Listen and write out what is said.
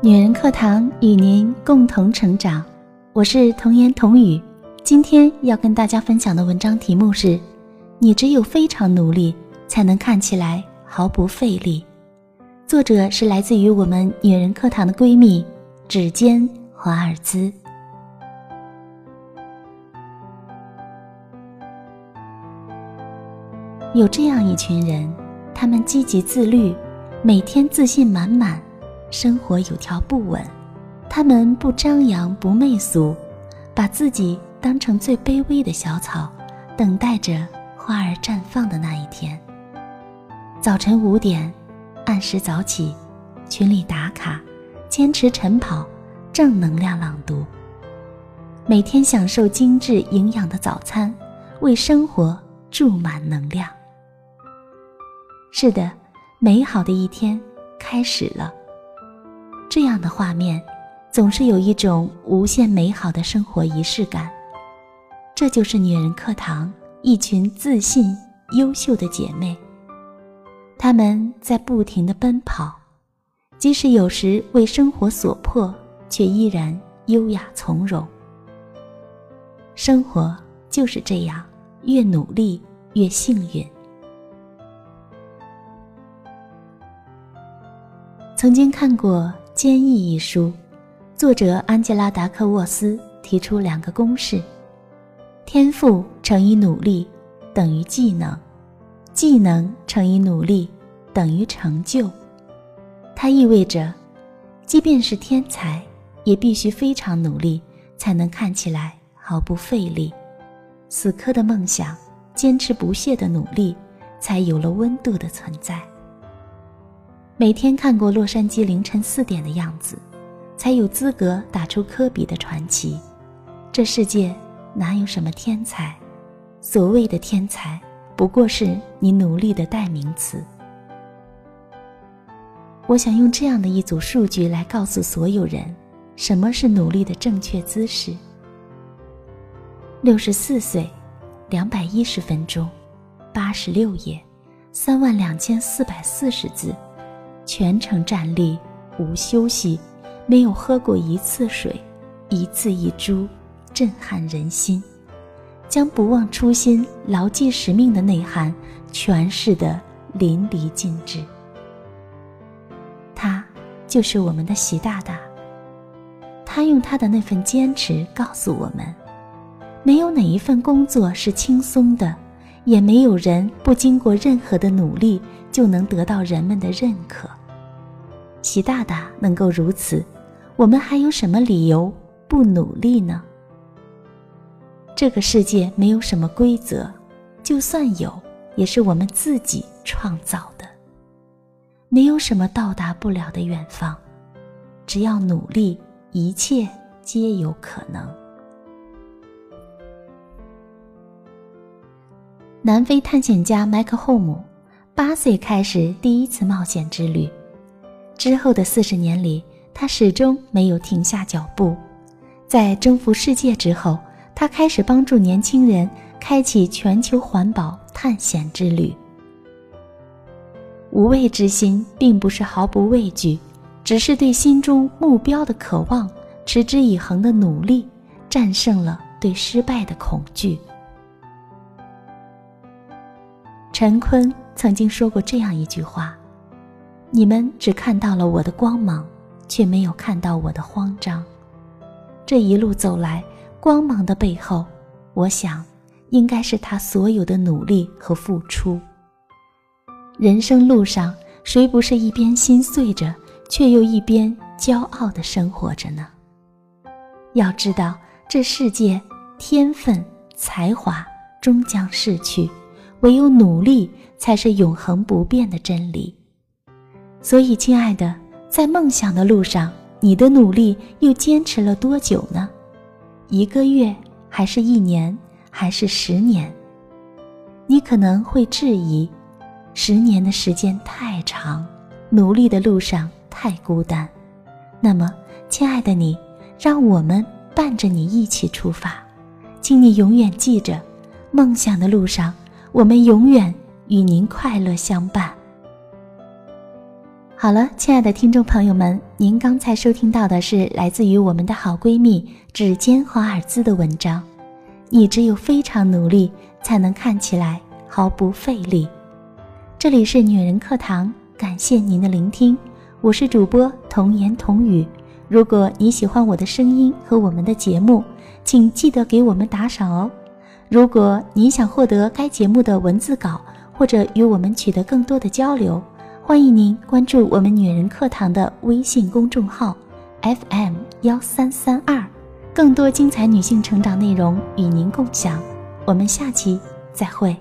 女人课堂与您共同成长，我是童言童语。今天要跟大家分享的文章题目是：你只有非常努力，才能看起来毫不费力。作者是来自于我们女人课堂的闺蜜指尖华尔兹。有这样一群人，他们积极自律，每天自信满满。生活有条不紊，他们不张扬不媚俗，把自己当成最卑微的小草，等待着花儿绽放的那一天。早晨五点，按时早起，群里打卡，坚持晨跑，正能量朗读。每天享受精致营养的早餐，为生活注满能量。是的，美好的一天开始了。这样的画面，总是有一种无限美好的生活仪式感。这就是女人课堂一群自信、优秀的姐妹。她们在不停的奔跑，即使有时为生活所迫，却依然优雅从容。生活就是这样，越努力越幸运。曾经看过。《坚毅》一书，作者安吉拉·达克沃斯提出两个公式：天赋乘以努力等于技能，技能乘以努力等于成就。它意味着，即便是天才，也必须非常努力，才能看起来毫不费力。死磕的梦想，坚持不懈的努力，才有了温度的存在。每天看过洛杉矶凌晨四点的样子，才有资格打出科比的传奇。这世界哪有什么天才？所谓的天才，不过是你努力的代名词。我想用这样的一组数据来告诉所有人，什么是努力的正确姿势。六十四岁，两百一十分钟，八十六页，三万两千四百四十字。全程站立，无休息，没有喝过一次水，一字一珠，震撼人心，将不忘初心、牢记使命的内涵诠释得淋漓尽致。他就是我们的习大大。他用他的那份坚持告诉我们：没有哪一份工作是轻松的，也没有人不经过任何的努力就能得到人们的认可。习大大能够如此，我们还有什么理由不努力呢？这个世界没有什么规则，就算有，也是我们自己创造的。没有什么到达不了的远方，只要努力，一切皆有可能。南非探险家麦克霍姆，八岁开始第一次冒险之旅。之后的四十年里，他始终没有停下脚步。在征服世界之后，他开始帮助年轻人开启全球环保探险之旅。无畏之心并不是毫不畏惧，只是对心中目标的渴望，持之以恒的努力，战胜了对失败的恐惧。陈坤曾经说过这样一句话。你们只看到了我的光芒，却没有看到我的慌张。这一路走来，光芒的背后，我想，应该是他所有的努力和付出。人生路上，谁不是一边心碎着，却又一边骄傲地生活着呢？要知道，这世界，天分、才华终将逝去，唯有努力，才是永恒不变的真理。所以，亲爱的，在梦想的路上，你的努力又坚持了多久呢？一个月，还是一年，还是十年？你可能会质疑：十年的时间太长，努力的路上太孤单。那么，亲爱的你，让我们伴着你一起出发，请你永远记着，梦想的路上，我们永远与您快乐相伴。好了，亲爱的听众朋友们，您刚才收听到的是来自于我们的好闺蜜指尖华尔兹的文章。你只有非常努力，才能看起来毫不费力。这里是女人课堂，感谢您的聆听，我是主播童言童语。如果你喜欢我的声音和我们的节目，请记得给我们打赏哦。如果您想获得该节目的文字稿，或者与我们取得更多的交流，欢迎您关注我们女人课堂的微信公众号，FM 幺三三二，更多精彩女性成长内容与您共享。我们下期再会。